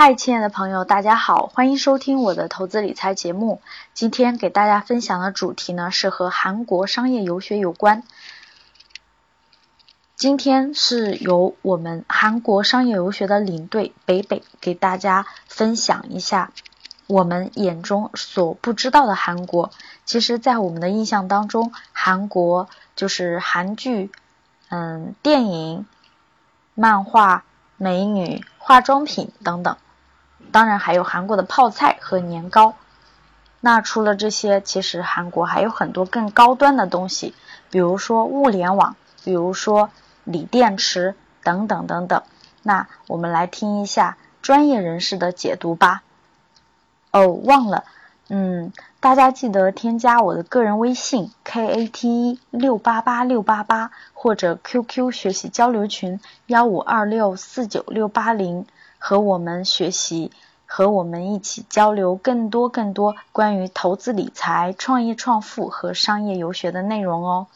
嗨，亲爱的朋友，大家好，欢迎收听我的投资理财节目。今天给大家分享的主题呢是和韩国商业游学有关。今天是由我们韩国商业游学的领队北北给大家分享一下我们眼中所不知道的韩国。其实，在我们的印象当中，韩国就是韩剧、嗯，电影、漫画。美女、化妆品等等，当然还有韩国的泡菜和年糕。那除了这些，其实韩国还有很多更高端的东西，比如说物联网，比如说锂电池等等等等。那我们来听一下专业人士的解读吧。哦，忘了。嗯，大家记得添加我的个人微信 k a t e 六八八六八八或者 QQ 学习交流群幺五二六四九六八零，和我们学习，和我们一起交流更多更多关于投资理财、创业创富和商业游学的内容哦。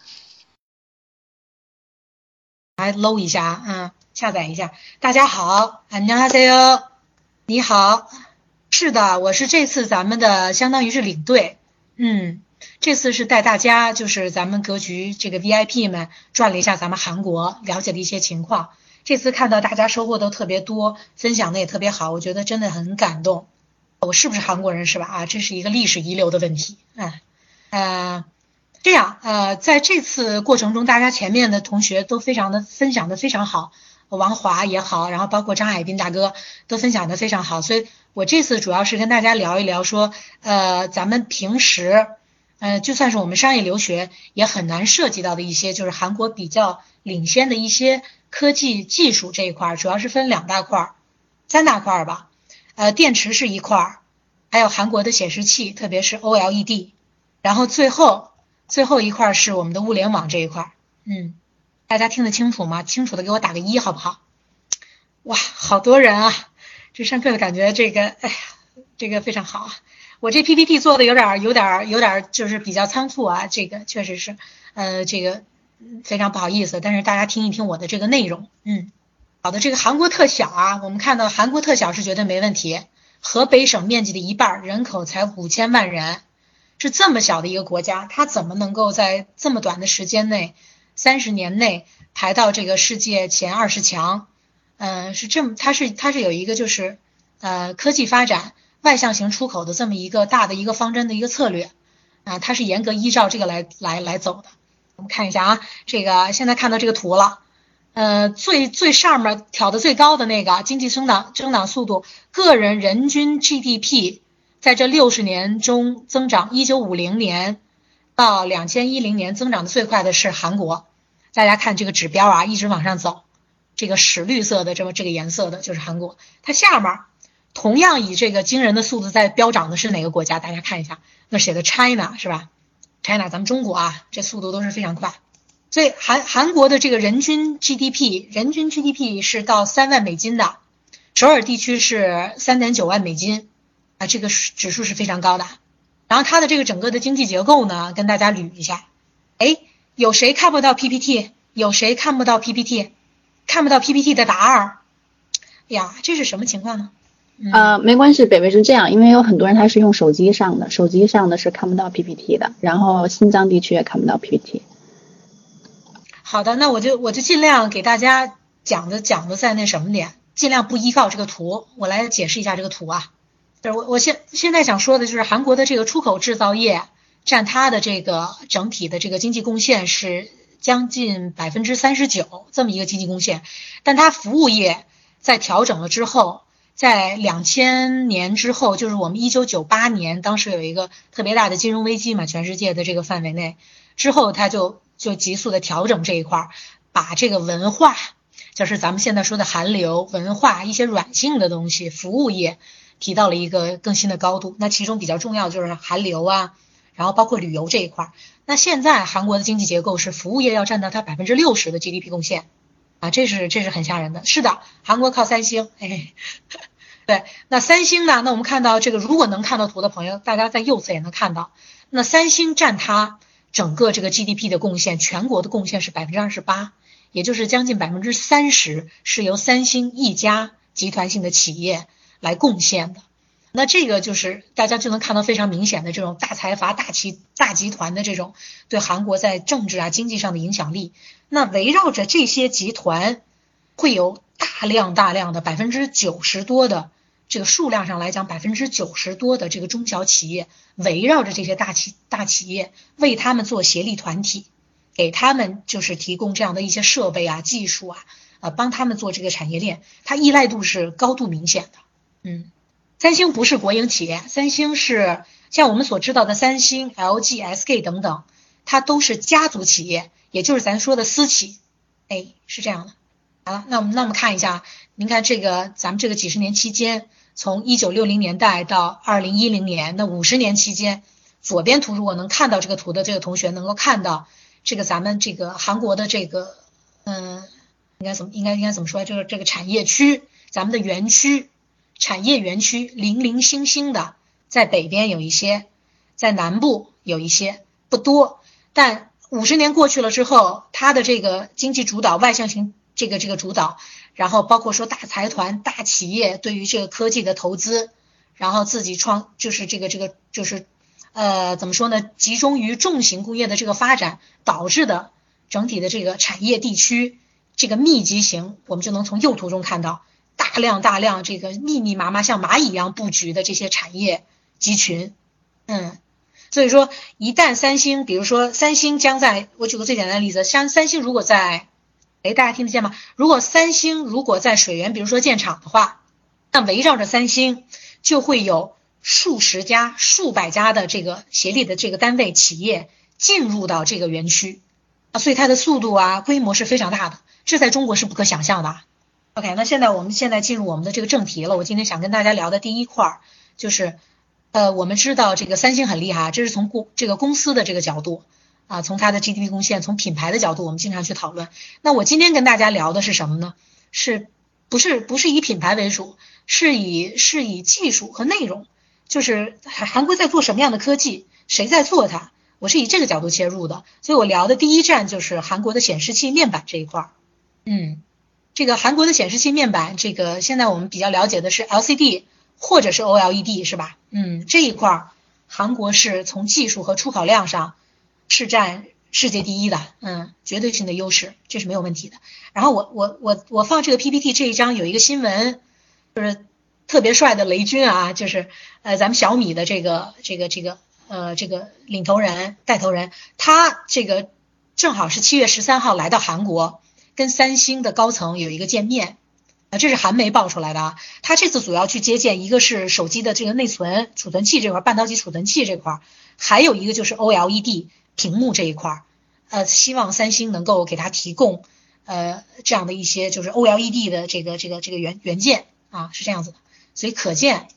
来搂一下啊，下载一下。大家好，안녕하세 요， 你好。是的，我是这次咱们的相当于是领队，嗯，这次是带大家就是咱们格局这个 VIP 们转了一下咱们韩国，了解了一些情况。 这次看到大家收获都特别多，分享的也特别好，我觉得真的很感动。我是不是韩国人是吧？啊，这是一个历史遗留的问题。嗯，呃，这样呃，在这次过程中，大家前面的同学都非常的分享的非常好。王华也好，然后包括张海滨大哥都分享的非常好，所以我这次主要是跟大家聊一聊，说呃，咱们平时，呃，就算是我们商业留学也很难涉及到的一些，就是韩国比较领先的一些科技技术这一块，主要是分两大块儿，三大块儿吧，呃，电池是一块儿，还有韩国的显示器，特别是 OLED，然后最后最后一块是我们的物联网这一块，嗯。大家听得清楚吗？清楚的给我打个一，好不好？哇，好多人啊！这上课的感觉，这个，哎呀，这个非常好啊！我这 PPT 做的有点、有点、有点，就是比较仓促啊。这个确实是，呃，这个非常不好意思。但是大家听一听我的这个内容，嗯，好的。这个韩国特小啊，我们看到韩国特小是绝对没问题。河北省面积的一半，人口才五千万人，是这么小的一个国家，它怎么能够在这么短的时间内？三十年内排到这个世界前二十强，嗯，是这么，它是它是有一个就是呃科技发展外向型出口的这么一个大的一个方针的一个策略啊，它是严格依照这个来来来走的。我们看一下啊，这个现在看到这个图了，呃，最最上面挑的最高的那个经济增长增长速度，个人人均 GDP 在这六十年中增长，一九五零年。到两千一零年增长的最快的是韩国，大家看这个指标啊，一直往上走，这个屎绿色的这么这个颜色的就是韩国。它下面同样以这个惊人的速度在飙涨的是哪个国家？大家看一下，那写的 China 是吧？China，咱们中国啊，这速度都是非常快。所以韩韩国的这个人均 GDP，人均 GDP 是到三万美金的，首尔地区是三点九万美金啊，这个指数是非常高的。然后它的这个整个的经济结构呢，跟大家捋一下。哎，有谁看不到 PPT？有谁看不到 PPT？看不到 PPT 的答二。呀，这是什么情况呢？呃，没关系，北北是这样，因为有很多人他是用手机上的，手机上的是看不到 PPT 的，然后新疆地区也看不到 PPT。好的，那我就我就尽量给大家讲的讲的在那什么点，尽量不依靠这个图，我来解释一下这个图啊。就是我我现现在想说的就是韩国的这个出口制造业占它的这个整体的这个经济贡献是将近百分之三十九这么一个经济贡献，但它服务业在调整了之后，在两千年之后，就是我们一九九八年当时有一个特别大的金融危机嘛，全世界的这个范围内之后，它就就急速的调整这一块儿，把这个文化，就是咱们现在说的韩流文化一些软性的东西，服务业。提到了一个更新的高度，那其中比较重要就是韩流啊，然后包括旅游这一块儿。那现在韩国的经济结构是服务业要占到它百分之六十的 GDP 贡献啊，这是这是很吓人的。是的，韩国靠三星，哎，对，那三星呢？那我们看到这个，如果能看到图的朋友，大家在右侧也能看到，那三星占它整个这个 GDP 的贡献，全国的贡献是百分之二十八，也就是将近百分之三十是由三星一家集团性的企业。来贡献的。那这个就是大家就能看到非常明显的这种大财阀、大企大集团的这种对韩国在政治啊、经济上的影响力。那围绕着这些集团，会有大量大量的百分之九十多的这个数量上来讲，百分之九十多的这个中小企业围绕着这些大企大企业，为他们做协力团体，给他们就是提供这样的一些设备啊、技术啊，呃，帮他们做这个产业链，它依赖度是高度明显的，嗯。三星不是国营企业，三星是像我们所知道的三星、LG、SK 等等，它都是家族企业，也就是咱说的私企。哎，是这样的。好了，那我们那我们看一下，您看这个咱们这个几十年期间，从一九六零年代到二零一零年，那五十年期间，左边图如果能看到这个图的这个同学能够看到，这个咱们这个韩国的这个，嗯，应该怎么应该应该怎么说？就是这个产业区，咱们的园区。产业园区零零星星的，在北边有一些，在南部有一些，不多。但五十年过去了之后，它的这个经济主导外向型这个这个主导，然后包括说大财团、大企业对于这个科技的投资，然后自己创就是这个这个就是呃怎么说呢？集中于重型工业的这个发展导致的整体的这个产业地区这个密集型，我们就能从右图中看到。大量大量这个密密麻麻像蚂蚁一样布局的这些产业集群，嗯，所以说一旦三星，比如说三星将在，我举个最简单的例子，像三星如果在，哎，大家听得见吗？如果三星如果在水源，比如说建厂的话，那围绕着三星就会有数十家、数百家的这个协力的这个单位企业进入到这个园区啊，所以它的速度啊规模是非常大的，这在中国是不可想象的。OK，那现在我们现在进入我们的这个正题了。我今天想跟大家聊的第一块儿就是，呃，我们知道这个三星很厉害，这是从公这个公司的这个角度啊，从它的 GDP 贡献，从品牌的角度，我们经常去讨论。那我今天跟大家聊的是什么呢？是不是不是以品牌为主，是以是以技术和内容，就是韩韩国在做什么样的科技，谁在做它？我是以这个角度切入的，所以我聊的第一站就是韩国的显示器面板这一块儿，嗯。这个韩国的显示器面板，这个现在我们比较了解的是 LCD 或者是 OLED 是吧？嗯，这一块儿韩国是从技术和出口量上是占世界第一的，嗯，绝对性的优势，这是没有问题的。然后我我我我放这个 PPT 这一张有一个新闻，就是特别帅的雷军啊，就是呃咱们小米的这个这个这个呃这个领头人带头人，他这个正好是七月十三号来到韩国。跟三星的高层有一个见面，啊，这是韩媒爆出来的啊。他这次主要去接见，一个是手机的这个内存储存器这块，半导体储存器这块，还有一个就是 OLED 屏幕这一块，呃，希望三星能够给他提供呃这样的一些就是 OLED 的这个这个这个元元件啊，是这样子的。所以可见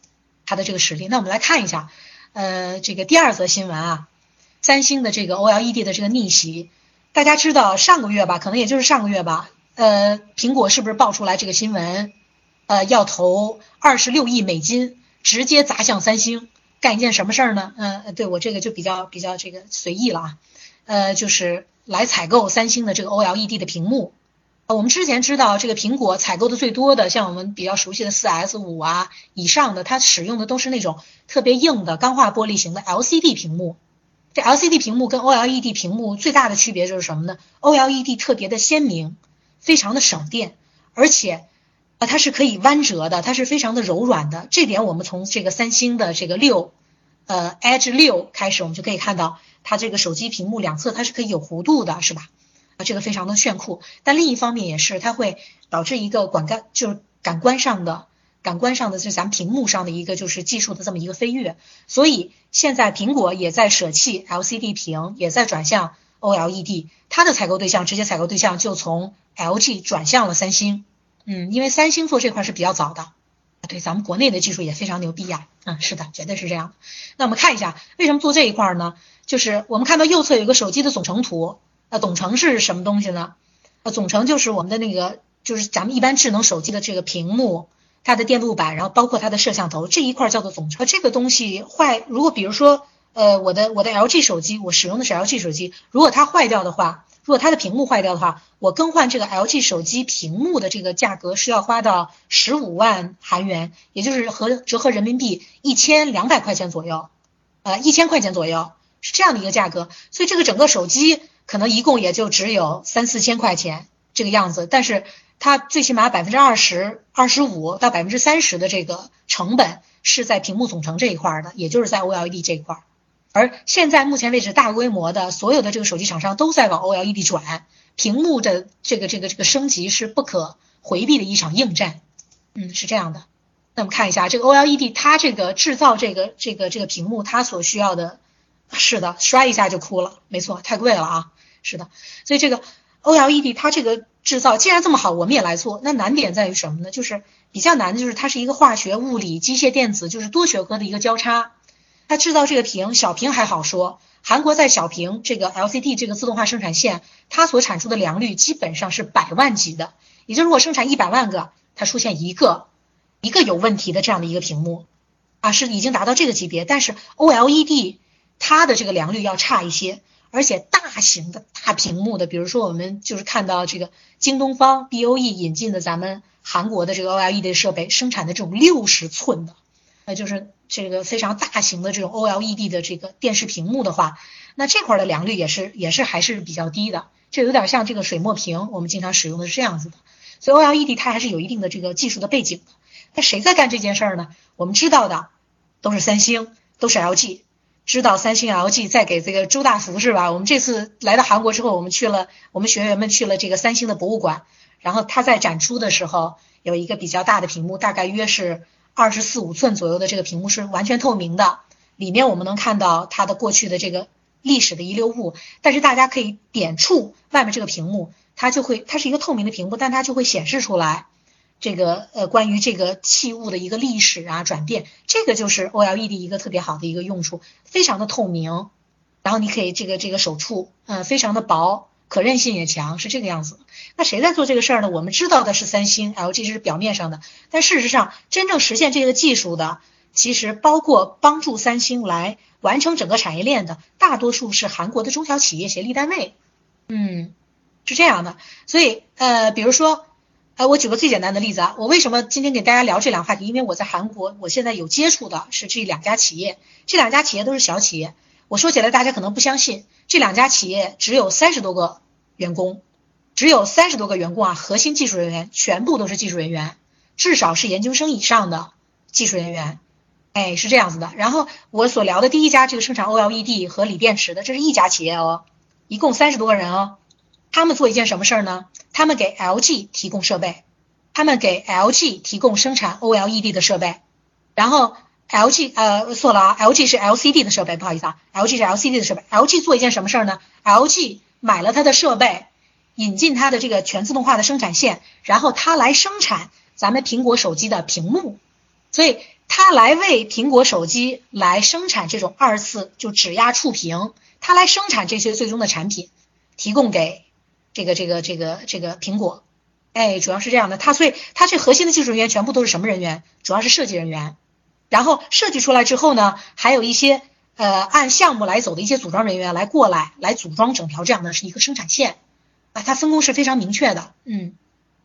他的这个实力。那我们来看一下，呃，这个第二则新闻啊，三星的这个 OLED 的这个逆袭。大家知道上个月吧，可能也就是上个月吧，呃，苹果是不是爆出来这个新闻，呃，要投二十六亿美金，直接砸向三星，干一件什么事儿呢？嗯，对我这个就比较比较这个随意了啊，呃，就是来采购三星的这个 OLED 的屏幕。我们之前知道这个苹果采购的最多的，像我们比较熟悉的四 S 五啊以上的，它使用的都是那种特别硬的钢化玻璃型的 LCD 屏幕。这 LCD 屏幕跟 OLED 屏幕最大的区别就是什么呢？OLED 特别的鲜明，非常的省电，而且啊它是可以弯折的，它是非常的柔软的。这点我们从这个三星的这个六，呃 Edge 六开始，我们就可以看到它这个手机屏幕两侧它是可以有弧度的，是吧？啊，这个非常的炫酷。但另一方面也是它会导致一个感感就是感官上的。感官上的是咱们屏幕上的一个就是技术的这么一个飞跃，所以现在苹果也在舍弃 LCD 屏，也在转向 OLED，它的采购对象直接采购对象就从 LG 转向了三星，嗯，因为三星做这块是比较早的，对，咱们国内的技术也非常牛逼呀，嗯，是的，绝对是这样。那我们看一下为什么做这一块呢？就是我们看到右侧有个手机的总成图，呃，总成是什么东西呢？呃，总成就是我们的那个就是咱们一般智能手机的这个屏幕。它的电路板，然后包括它的摄像头这一块叫做总成。这个东西坏，如果比如说，呃，我的我的 LG 手机，我使用的是 LG 手机，如果它坏掉的话，如果它的屏幕坏掉的话，我更换这个 LG 手机屏幕的这个价格是要花到十五万韩元，也就是合折合人民币一千两百块钱左右，呃，一千块钱左右是这样的一个价格。所以这个整个手机可能一共也就只有三四千块钱这个样子，但是它最起码百分之二十二十五到百分之三十的这个成本是在屏幕总成这一块的，也就是在 OLED 这一块。而现在目前为止，大规模的所有的这个手机厂商都在往 OLED 转，屏幕的这个这个这个升级是不可回避的一场硬战。嗯，是这样的。那我们看一下这个 OLED，它这个制造这个这个这个屏幕，它所需要的，是的，摔一下就哭了，没错，太贵了啊，是的。所以这个 OLED 它这个制造既然这么好，我们也来做。那难点在于什么呢？就是比较难的就是它是一个化学、物理、机械、电子，就是多学科的一个交叉。它制造这个屏，小屏还好说。韩国在小屏这个 LCD 这个自动化生产线，它所产出的良率基本上是百万级的，也就是我生产一百万个，它出现一个一个有问题的这样的一个屏幕，啊，是已经达到这个级别。但是 OLED 它的这个良率要差一些，而且大型的大屏幕的，比如说我们就是看到这个京东方 BOE 引进的咱们韩国的这个 OLED 设备生产的这种六十寸的。那就是这个非常大型的这种 OLED 的这个电视屏幕的话，那这块的良率也是也是还是比较低的，这有点像这个水墨屏，我们经常使用的是这样子的。所以 OLED 它还是有一定的这个技术的背景的。那谁在干这件事儿呢？我们知道的都是三星，都是 LG。知道三星、LG 在给这个周大福是吧？我们这次来到韩国之后，我们去了，我们学员们去了这个三星的博物馆，然后他在展出的时候有一个比较大的屏幕，大概约是。二十四五寸左右的这个屏幕是完全透明的，里面我们能看到它的过去的这个历史的遗留物。但是大家可以点触外面这个屏幕，它就会，它是一个透明的屏幕，但它就会显示出来这个呃关于这个器物的一个历史啊转变。这个就是 OLED 一个特别好的一个用处，非常的透明，然后你可以这个这个手触，嗯，非常的薄。可韧性也强，是这个样子。那谁在做这个事儿呢？我们知道的是三星、LG 是表面上的，但事实上真正实现这个技术的，其实包括帮助三星来完成整个产业链的，大多数是韩国的中小企业协力单位。嗯，是这样的。所以呃，比如说，呃，我举个最简单的例子啊，我为什么今天给大家聊这两个话题？因为我在韩国，我现在有接触的是这两家企业，这两家企业都是小企业。我说起来大家可能不相信，这两家企业只有三十多个员工，只有三十多个员工啊，核心技术人员全部都是技术人员，至少是研究生以上的技术人员，哎，是这样子的。然后我所聊的第一家这个生产 OLED 和锂电池的，这是一家企业哦，一共三十多个人哦，他们做一件什么事儿呢？他们给 LG 提供设备，他们给 LG 提供生产 OLED 的设备，然后。LG 呃错了啊，LG 是 LCD 的设备，不好意思啊，LG 是 LCD 的设备。LG 做一件什么事儿呢？LG 买了它的设备，引进它的这个全自动化的生产线，然后它来生产咱们苹果手机的屏幕，所以它来为苹果手机来生产这种二次就指压触屏，它来生产这些最终的产品，提供给这个这个这个这个苹果。哎，主要是这样的，它所以它这核心的技术人员全部都是什么人员？主要是设计人员。然后设计出来之后呢，还有一些呃按项目来走的一些组装人员来过来，来组装整条这样的是一个生产线，啊，它分工是非常明确的，嗯，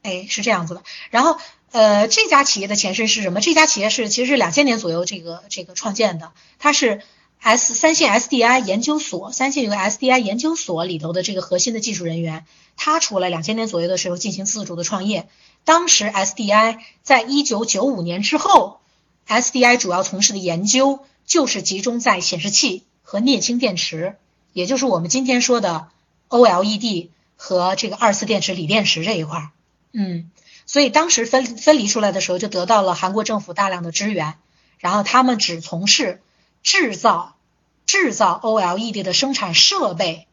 哎是这样子的。然后呃这家企业的前身是什么？这家企业是其实是两千年左右这个这个创建的，它是 S 三线 SDI 研究所，三线有个 SDI 研究所里头的这个核心的技术人员，他出来两千年左右的时候进行自主的创业，当时 SDI 在一九九五年之后。SDI 主要从事的研究就是集中在显示器和镍氢电池，也就是我们今天说的 OLED 和这个二次电池、锂电池这一块儿。嗯，所以当时分分离出来的时候，就得到了韩国政府大量的支援，然后他们只从事制造制造 OLED 的生产设备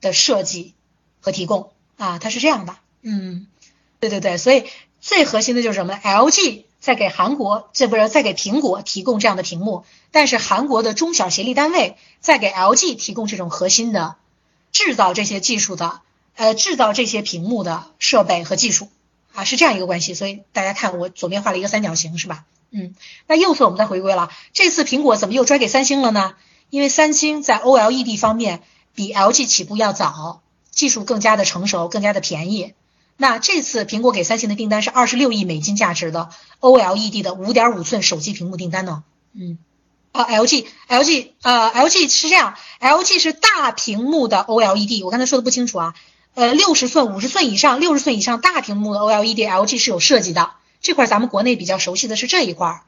的设计和提供啊，它是这样的。嗯，对对对，所以最核心的就是什么？LG。在给韩国，这不是在给苹果提供这样的屏幕，但是韩国的中小协力单位在给 LG 提供这种核心的制造这些技术的，呃，制造这些屏幕的设备和技术啊，是这样一个关系。所以大家看我左边画了一个三角形，是吧？嗯，那右侧我们再回归了，这次苹果怎么又拽给三星了呢？因为三星在 OLED 方面比 LG 起步要早，技术更加的成熟，更加的便宜。那这次苹果给三星的订单是二十六亿美金价值的 OLED 的五点五寸手机屏幕订单呢。嗯，啊，LG LG 呃 LG 是这样，LG 是大屏幕的 OLED，我刚才说的不清楚啊。呃，六十寸、五十寸以上、六十寸以上大屏幕的 OLED，LG 是有设计的。这块咱们国内比较熟悉的是这一块儿，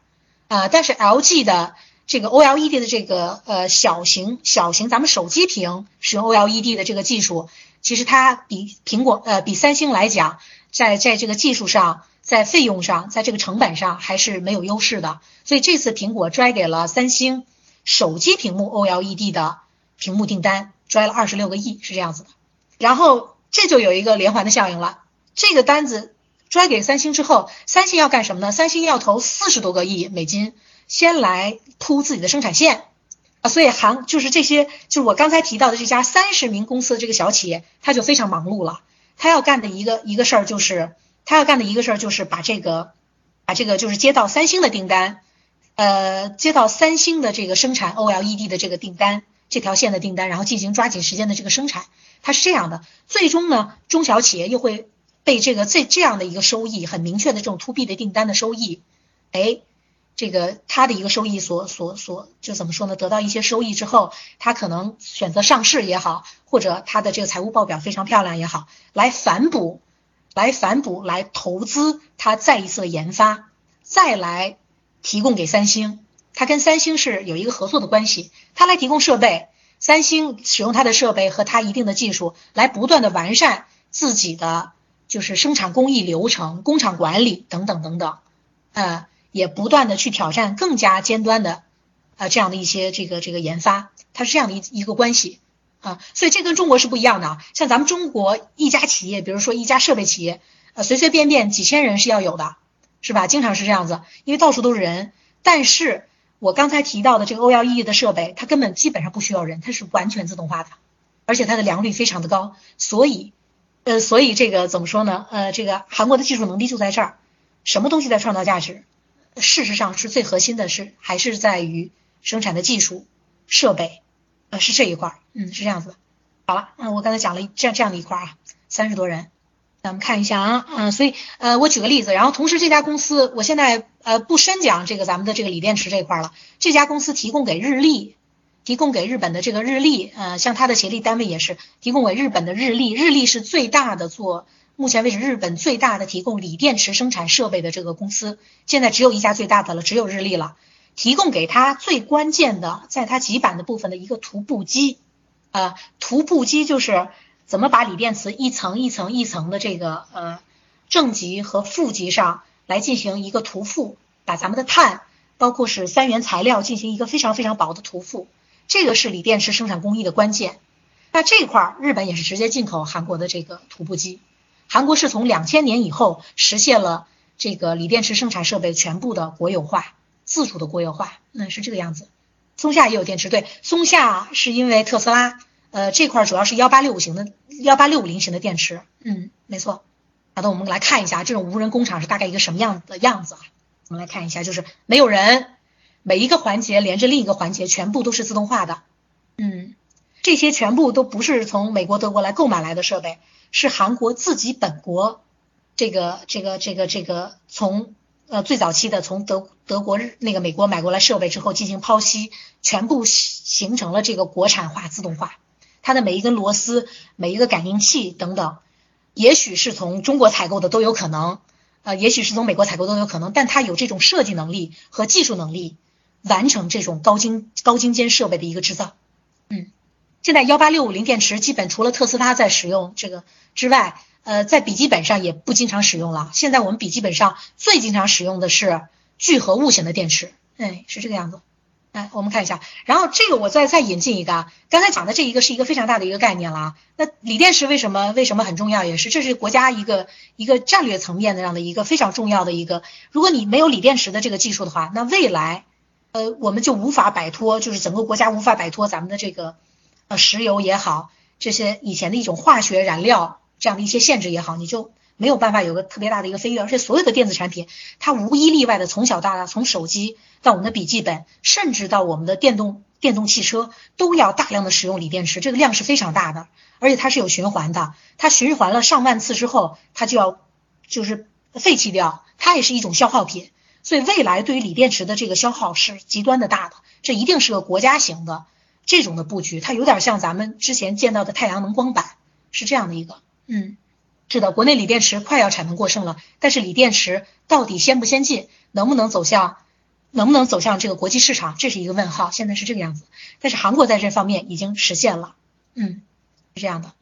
啊，但是 LG 的这个 OLED 的这个呃小型小型咱们手机屏使用 OLED 的这个技术，其实它比苹果呃比三星来讲，在在这个技术上、在费用上、在这个成本上还是没有优势的。所以这次苹果拽给了三星手机屏幕 OLED 的屏幕订单，拽了二十六个亿，是这样子的。然后。这就有一个连环的效应了。这个单子拽给三星之后，三星要干什么呢？三星要投四十多个亿美金，先来铺自己的生产线所以韩就是这些，就是我刚才提到的这家三十名公司的这个小企业，他就非常忙碌了。他要干的一个一个事儿就是，他要干的一个事儿就是把这个，把这个就是接到三星的订单，呃，接到三星的这个生产 OLED 的这个订单，这条线的订单，然后进行抓紧时间的这个生产。它是这样的，最终呢，中小企业又会被这个这这样的一个收益很明确的这种 to B 的订单的收益，哎，这个它的一个收益所所所就怎么说呢？得到一些收益之后，它可能选择上市也好，或者它的这个财务报表非常漂亮也好，来反哺，来反哺，来投资它再一次的研发，再来提供给三星，它跟三星是有一个合作的关系，它来提供设备。三星使用它的设备和它一定的技术来不断的完善自己的就是生产工艺流程、工厂管理等等等等，呃，也不断的去挑战更加尖端的呃这样的一些这个这个研发，它是这样的一一个关系啊，所以这跟中国是不一样的啊。像咱们中国一家企业，比如说一家设备企业，呃，随随便便几千人是要有的，是吧？经常是这样子，因为到处都是人，但是。我刚才提到的这个 OLED 的设备，它根本基本上不需要人，它是完全自动化的，而且它的良率非常的高，所以，呃，所以这个怎么说呢？呃，这个韩国的技术能力就在这儿，什么东西在创造价值？事实上是最核心的是还是在于生产的技术设备，呃，是这一块儿，嗯，是这样子的。好了，嗯，我刚才讲了这样这样的一块儿啊，三十多人。咱们看一下啊，嗯，所以呃，我举个例子，然后同时这家公司，我现在呃不深讲这个咱们的这个锂电池这块了。这家公司提供给日立，提供给日本的这个日立，呃，像它的协力单位也是提供给日本的日立，日立是最大的做目前为止日本最大的提供锂电池生产设备的这个公司，现在只有一家最大的了，只有日立了，提供给他最关键的，在它极板的部分的一个涂布机，呃，涂布机就是。怎么把锂电池一层一层一层的这个呃正极和负极上来进行一个涂覆，把咱们的碳包括是三元材料进行一个非常非常薄的涂覆，这个是锂电池生产工艺的关键。那这块儿日本也是直接进口韩国的这个涂布机，韩国是从两千年以后实现了这个锂电池生产设备全部的国有化，自主的国有化，那是这个样子。松下也有电池，对，松下是因为特斯拉。呃，这块主要是幺八六五型的幺八六五零型的电池，嗯，没错。好的，我们来看一下这种无人工厂是大概一个什么样的样子啊？我们来看一下，就是没有人，每一个环节连着另一个环节，全部都是自动化的，嗯，这些全部都不是从美国、德国来购买来的设备，是韩国自己本国这个、这个、这个、这个从呃最早期的从德德国日那个美国买过来设备之后进行剖析，全部形成了这个国产化自动化。它的每一根螺丝、每一个感应器等等，也许是从中国采购的都有可能，呃，也许是从美国采购都有可能，但它有这种设计能力和技术能力，完成这种高精高精尖设备的一个制造。现在幺八六五零电池基本除了特斯拉在使用这个之外，呃，在笔记本上也不经常使用了。现在我们笔记本上最经常使用的是聚合物型的电池，哎，是这个样子。哎，我们看一下，然后这个我再再引进一个啊，刚才讲的这一个是一个非常大的一个概念了。那锂电池为什么为什么很重要？也是这是国家一个一个战略层面的这样的一个非常重要的一个。如果你没有锂电池的这个技术的话，那未来呃我们就无法摆脱，就是整个国家无法摆脱咱们的这个石油也好，这些以前的一种化学燃料这样的一些限制也好，你就。没有办法有个特别大的一个飞跃，而且所有的电子产品，它无一例外的从小到大，从手机到我们的笔记本，甚至到我们的电动。电动汽车都要大量的使用锂电池，这个量是非常大的，而且它是有循环的，它循环了上万次之后，它就要就是废弃掉，它也是一种消耗品，所以未来对于锂电池的这个消耗是极端的大的，这一定是个国家型的这种的布局，它有点像咱们之前见到的太阳能光板，是这样的一个，嗯，是的，国内锂电池快要产能过剩了，但是锂电池到底先不先进，能不能走向？能不能走向这个国际市场，这是一个问号。现在是这个样子，但是韩国在这方面已经实现了，嗯，是这样的。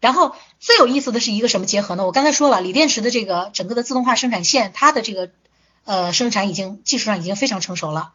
然后最有意思的是一个什么结合呢？我刚才说了，锂电池的这个整个的自动化生产线，它的这个呃生产已经技术上已经非常成熟了。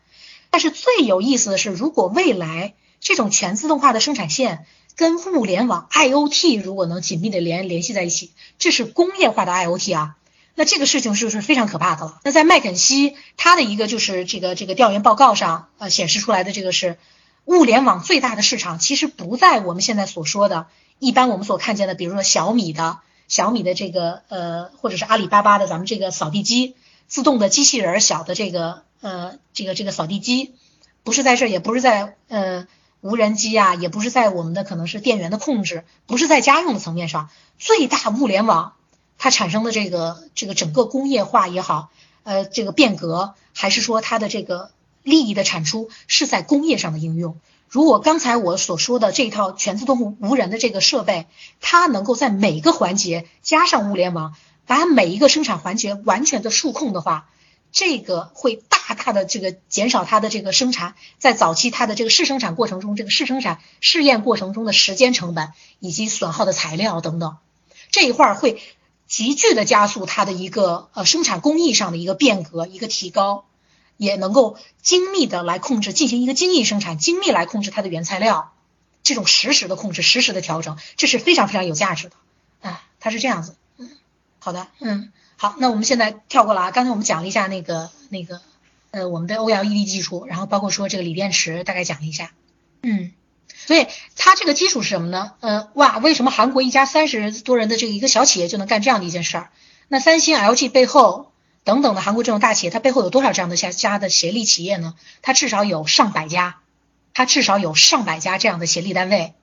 但是最有意思的是，如果未来这种全自动化的生产线跟物联网 IOT 如果能紧密的联联系在一起，这是工业化的 IOT 啊。那这个事情就是非常可怕的了。那在麦肯锡他的一个就是这个这个调研报告上，呃，显示出来的这个是，物联网最大的市场其实不在我们现在所说的，一般我们所看见的，比如说小米的小米的这个呃，或者是阿里巴巴的咱们这个扫地机，自动的机器人小的这个呃这个这个扫地机，不是在这儿，也不是在呃无人机啊，也不是在我们的可能是电源的控制，不是在家用的层面上，最大物联网。它产生的这个这个整个工业化也好，呃，这个变革，还是说它的这个利益的产出是在工业上的应用。如果刚才我所说的这一套全自动无人的这个设备，它能够在每个环节加上物联网，把每一个生产环节完全的数控的话，这个会大大的这个减少它的这个生产在早期它的这个试生产过程中，这个试生产试验过程中的时间成本以及损耗的材料等等，这一块会。急剧的加速它的一个呃生产工艺上的一个变革，一个提高，也能够精密的来控制，进行一个精益生产，精密来控制它的原材料，这种实时的控制，实时的调整，这是非常非常有价值的，啊，它是这样子，嗯，好的，嗯，好，那我们现在跳过了啊，刚才我们讲了一下那个那个呃我们的 OLED 技术，然后包括说这个锂电池，大概讲了一下，嗯。所以它这个基础是什么呢？呃，哇，为什么韩国一家三十多人的这个一个小企业就能干这样的一件事儿？那三星、LG 背后等等的韩国这种大企业，它背后有多少这样的家家的协力企业呢？它至少有上百家，它至少有上百家这样的协力单位，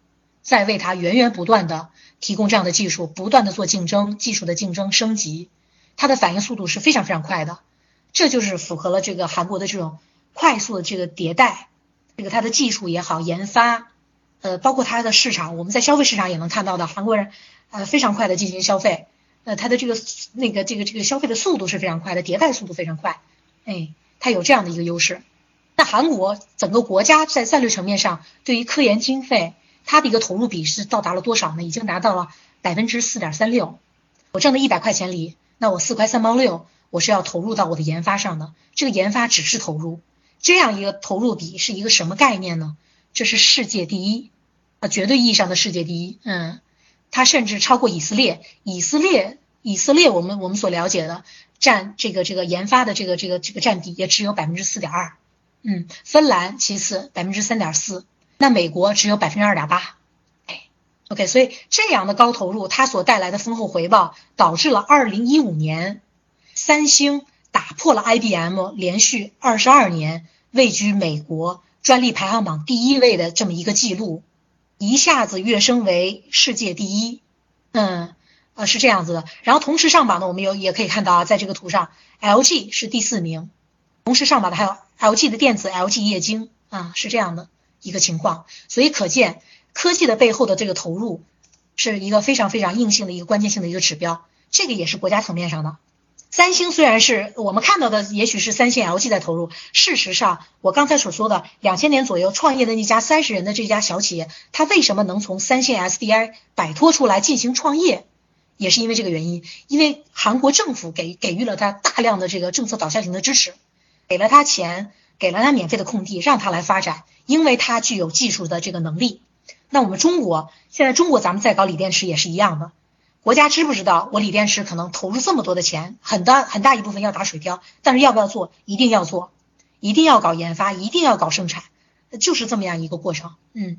在为它源源不断的提供这样的技术，不断的做竞争，技术的竞争升级，它的反应速度是非常非常快的，这就是符合了这个韩国的这种快速的这个迭代，这个它的技术也好，研发。呃，包括它的市场，我们在消费市场也能看到的，韩国人呃非常快的进行消费，呃，它的这个那个这个这个消费的速度是非常快的，迭代速度非常快，哎，它有这样的一个优势。那韩国整个国家在战略层面上对于科研经费，它的一个投入比是到达了多少呢？已经达到了百分之四点三六。我挣的一百块钱里，那我四块三毛六，我是要投入到我的研发上的。这个研发只是投入，这样一个投入比是一个什么概念呢？这是世界第一啊。绝对意义上的世界第一，嗯，它甚至超过以色列。以色列，以色列，我们我们所了解的占这个这个研发的这个这个这个占比也只有百分之四点二，嗯，芬兰其次百分之三点四，那美国只有百分之二点八，，OK，所以这样的高投入，它所带来的丰厚回报，导致了二零一五年，三星打破了 IBM 连续二十二年位居美国专利排行榜第一位的这么一个记录。一下子跃升为世界第一，嗯，呃是这样子的。然后同时上榜的，我们有也可以看到啊，在这个图上，LG 是第四名。同时上榜的还有 LG 的电子、LG 液晶啊，是这样的一个情况。所以可见科技的背后的这个投入，是一个非常非常硬性的一个关键性的一个指标。这个也是国家层面上的。三星虽然是我们看到的，也许是三星、LG 在投入。事实上，我刚才所说的两千年左右创业的那家三十人的这家小企业，它为什么能从三线 SDI 摆脱出来进行创业，也是因为这个原因。因为韩国政府给给予了他大量的这个政策导向型的支持，给了他钱，给了他免费的空地，让他来发展，因为他具有技术的这个能力。那我们中国现在中国咱们在搞锂电池也是一样的。国家知不知道我锂电池可能投入这么多的钱，很大很大一部分要打水漂，但是要不要做，一定要做，一定要搞研发，一定要搞生产，就是这么样一个过程。嗯，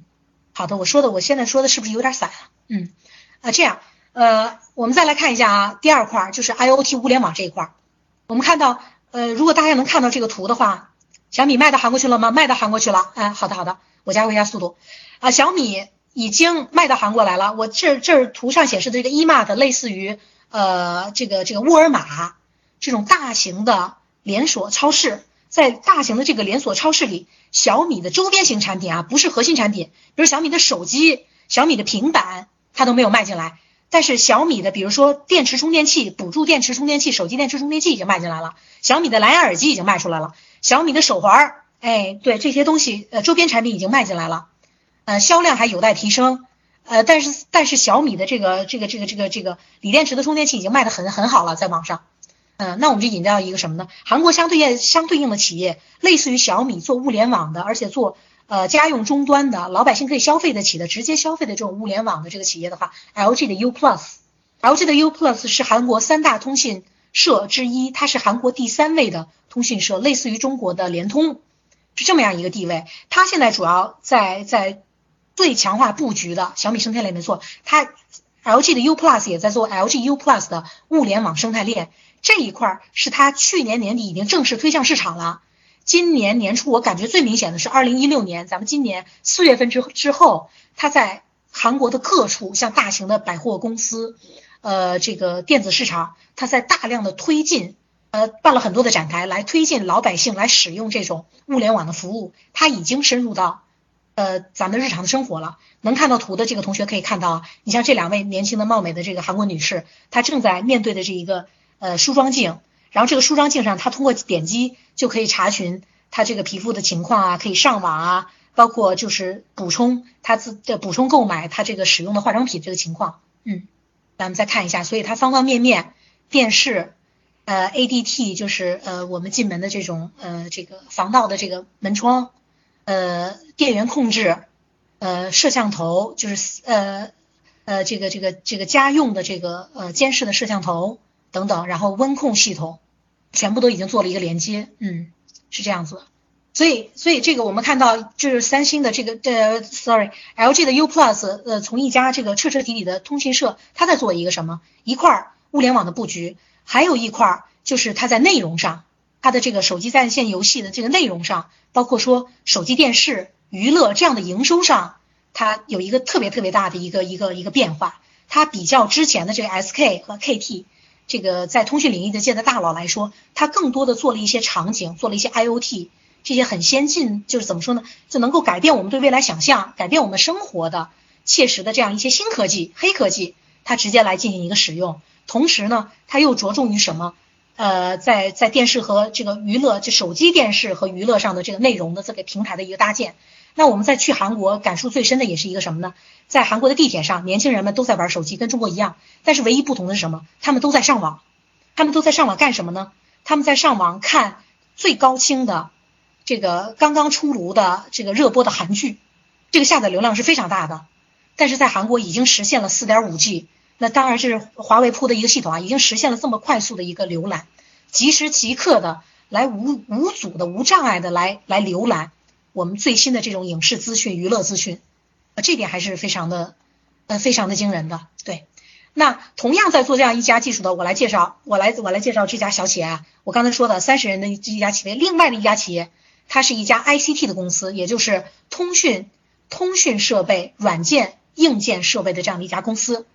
好的，我说的我现在说的是不是有点散啊？嗯，啊这样，呃，我们再来看一下啊，第二块就是 IOT 物联网这一块，我们看到，呃，如果大家能看到这个图的话，小米卖到韩国去了吗？卖到韩国去了。哎，好的好的，我加快一下速度。啊，小米已经卖到韩国来了。我这这图上显示的这个 eMart 类似于呃这个这个沃尔玛这种大型的连锁超市，在大型的这个连锁超市里，小米的周边型产品啊，不是核心产品，比如小米的手机、小米的平板，它都没有卖进来。但是小米的，比如说电池充电器、补助电池充电器、手机电池充电器已经卖进来了。小米的蓝牙耳机已经卖出来了。小米的手环，哎，对这些东西，呃，周边产品已经卖进来了，呃，销量还有待提升。呃，但是但是小米的这个这个这个这个这个锂电池的充电器已经卖的很很好了，在网上。嗯，那我们就引到一个什么呢？韩国相对应相对应的企业，类似于小米做物联网的，而且做。呃，家用终端的老百姓可以消费得起的、直接消费的这种物联网的这个企业的话，LG 的 U Plus，LG 的 U Plus 是韩国三大通信社之一，它是韩国第三位的通讯社，类似于中国的联通，是这么样一个地位。它现在主要在在最强化布局的小米生态链，没错，它 LG 的 U Plus 也在做 LG U Plus 的物联网生态链这一块儿，是它去年年底已经正式推向市场了。今年年初，我感觉最明显的是二零一六年，咱们今年四月份之之后，他在韩国的各处，像大型的百货公司，呃，这个电子市场，他在大量的推进，呃，办了很多的展台来推进老百姓来使用这种物联网的服务，它已经深入到，呃，咱们日常的生活了。能看到图的这个同学可以看到，你像这两位年轻的貌美的这个韩国女士，她正在面对的这一个呃梳妆镜。然后这个梳妆镜上，它通过点击就可以查询它这个皮肤的情况啊，可以上网啊，包括就是补充它自的补充购买它这个使用的化妆品这个情况。嗯，咱们再看一下，所以它方方面面，电视，呃，ADT 就是呃我们进门的这种呃这个防盗的这个门窗，呃，电源控制，呃，摄像头就是呃呃这个这个这个家用的这个呃监视的摄像头等等，然后温控系统。全部都已经做了一个连接，嗯，是这样子，所以，所以这个我们看到，就是三星的这个，呃，sorry，LG 的 U Plus，呃，从一家这个彻彻底底的通讯社，它在做一个什么？一块物联网的布局，还有一块儿就是它在内容上，它的这个手机在线游戏的这个内容上，包括说手机电视娱乐这样的营收上，它有一个特别特别大的一个一个一个变化，它比较之前的这个 SK 和 KT。这个在通讯领域的界的大佬来说，它更多的做了一些场景，做了一些 IOT 这些很先进，就是怎么说呢，就能够改变我们对未来想象，改变我们生活的切实的这样一些新科技、黑科技，它直接来进行一个使用。同时呢，它又着重于什么？呃，在在电视和这个娱乐，就手机电视和娱乐上的这个内容的这个平台的一个搭建。那我们在去韩国感受最深的也是一个什么呢？在韩国的地铁上，年轻人们都在玩手机，跟中国一样。但是唯一不同的是什么？他们都在上网。他们都在上网干什么呢？他们在上网看最高清的这个刚刚出炉的这个热播的韩剧，这个下载流量是非常大的。但是在韩国已经实现了四点五 G，那当然是华为铺的一个系统啊，已经实现了这么快速的一个浏览，即时即刻的来无无阻的无障碍的来来浏览。我们最新的这种影视资讯、娱乐资讯，啊，这点还是非常的，呃，非常的惊人的。对，那同样在做这样一家技术的，我来介绍，我来我来介绍这家小企业啊。我刚才说的三十人的这一家企业，另外的一家企业，它是一家 ICT 的公司，也就是通讯、通讯设备、软件、硬件设备的这样的一家公司。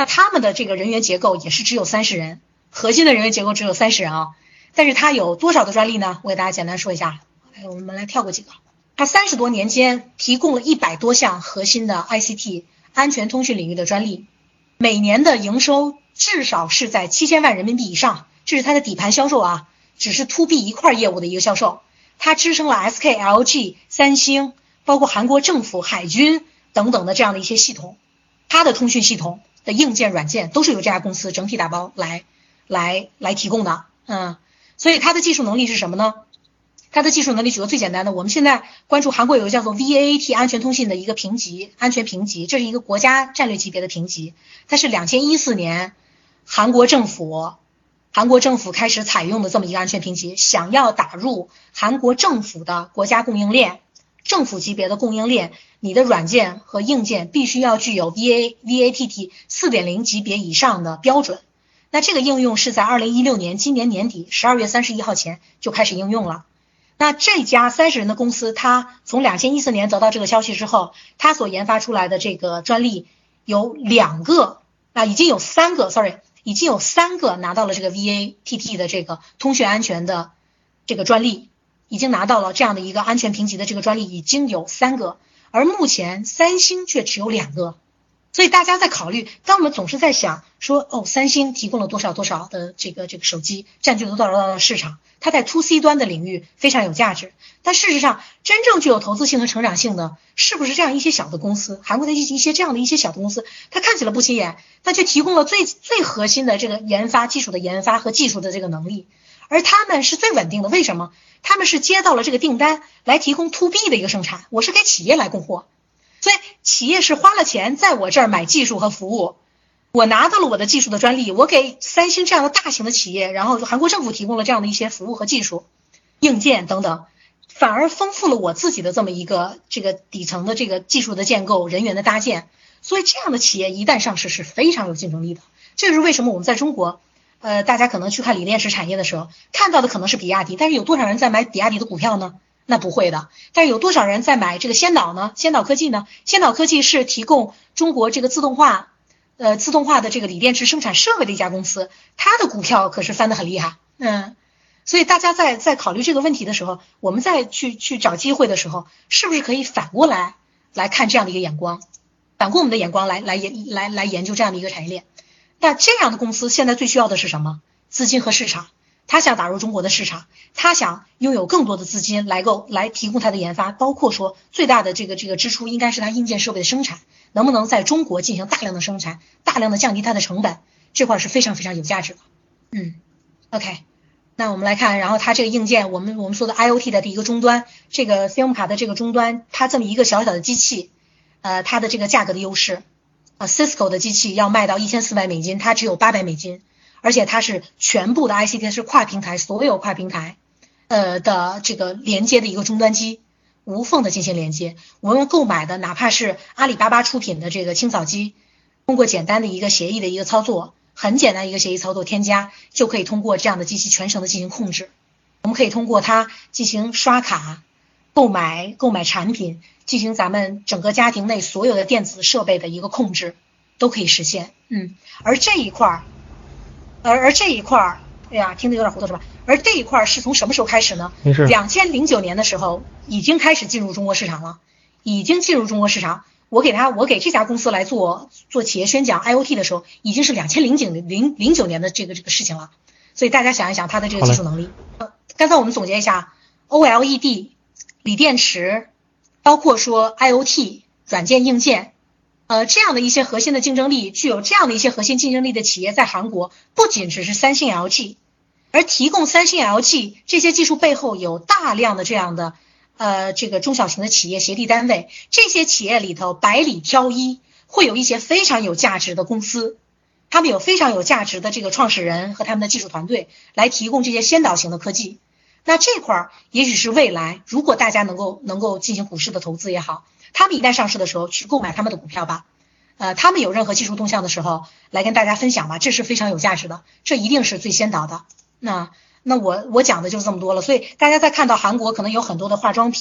那他们的这个人员结构也是只有三十人，核心的人员结构只有三十人啊。但是它有多少的专利呢？我给大家简单说一下，我们来跳过几个。它三十多年间提供了一百多项核心的 ICT 安全通讯领域的专利，每年的营收至少是在七千万人民币以上，这是它的底盘销售啊，只是 To B 一块业务的一个销售。它支撑了 SK、LG、三星，包括韩国政府、海军等等的这样的一些系统，它的通讯系统硬件、软件都是由这家公司整体打包来来来提供的，嗯，所以它的技术能力是什么呢？它的技术能力，举个最简单的，我们现在关注韩国有个叫做 VAAT 安全通信的一个评级，安全评级，这是一个国家战略级别的评级。它是两千一四年韩国政府，韩国政府开始采用的这么一个安全评级，想要打入韩国政府的国家供应链，政府级别的供应链，你的软件和硬件必须要具有 VA VATT 四点零级别以上的标准。那这个应用是在二零一六年今年年底十二月三十一号前就开始应用了。那这家三十人的公司，它从两千一四年得到这个消息之后，它所研发出来的这个专利有两个啊，已经有三个，sorry，已经有三个拿到了这个 VATT 的这个通讯安全的这个专利，已经拿到了这样的一个安全评级的这个专利，已经有三个，而目前三星却只有两个。所以大家在考虑，当我们总是在想说，哦，三星提供了多少多少的这个这个手机，占据了多少多少的市场，它在 to C 端的领域非常有价值。但事实上，真正具有投资性和成长性的，是不是这样一些小的公司？韩国的一一些这样的一些小的公司，它看起来不起眼，但却提供了最最核心的这个研发技术的研发和技术的这个能力，而他们是最稳定的。为什么？他们是接到了这个订单来提供 to B 的一个生产，我是给企业来供货。所以企业是花了钱在我这儿买技术和服务，我拿到了我的技术的专利，我给三星这样的大型的企业，然后韩国政府提供了这样的一些服务和技术、硬件等等，反而丰富了我自己的这么一个这个底层的这个技术的建构、人员的搭建。所以这样的企业一旦上市是非常有竞争力的。这就是为什么我们在中国，呃，大家可能去看锂电池产业的时候，看到的可能是比亚迪，但是有多少人在买比亚迪的股票呢？那不会的，但是有多少人在买这个先导呢？先导科技呢？先导科技是提供中国这个自动化，呃，自动化的这个锂电池生产设备的一家公司，它的股票可是翻得很厉害。嗯，所以大家在在考虑这个问题的时候，我们再去去找机会的时候，是不是可以反过来来看这样的一个眼光，反过我们的眼光来来研来来研究这样的一个产业链？那这样的公司现在最需要的是什么？资金和市场。他想打入中国的市场，他想拥有更多的资金来够来提供他的研发，包括说最大的这个这个支出应该是他硬件设备的生产，能不能在中国进行大量的生产，大量的降低它的成本，这块是非常非常有价值的。嗯，OK，那我们来看，然后它这个硬件，我们我们说的 IOT 的第一个终端，这个 SIM 卡的这个终端，它这么一个小小的机器，呃，它的这个价格的优势，啊，Cisco 的机器要卖到一千四百美金，它只有八百美金。而且它是全部的 ICT 是跨平台，所有跨平台，呃的这个连接的一个终端机，无缝的进行连接。我们购买的哪怕是阿里巴巴出品的这个清扫机，通过简单的一个协议的一个操作，很简单一个协议操作添加，就可以通过这样的机器全程的进行控制。我们可以通过它进行刷卡、购买、购买产品，进行咱们整个家庭内所有的电子设备的一个控制，都可以实现。嗯，而这一块儿。而而这一块儿，哎呀，听得有点糊涂是吧？而这一块儿是从什么时候开始呢？两千零九年的时候已经开始进入中国市场了，已经进入中国市场。我给他，我给这家公司来做做企业宣讲 IOT 的时候，已经是两千零九零零九年的这个这个事情了。所以大家想一想，它的这个技术能力。刚才我们总结一下，OLED、锂电池，包括说 IOT 软件硬件。呃，这样的一些核心的竞争力，具有这样的一些核心竞争力的企业，在韩国不仅只是三星、LG，而提供三星、LG 这些技术背后有大量的这样的呃这个中小型的企业协力单位，这些企业里头百里挑一，会有一些非常有价值的公司，他们有非常有价值的这个创始人和他们的技术团队来提供这些先导型的科技。那这块儿也许是未来，如果大家能够能够进行股市的投资也好。他们一旦上市的时候，去购买他们的股票吧，呃，他们有任何技术动向的时候，来跟大家分享吧，这是非常有价值的，这一定是最先导的。那那我我讲的就是这么多了，所以大家在看到韩国可能有很多的化妆品。